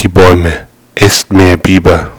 die Bäume, esst mehr Biber.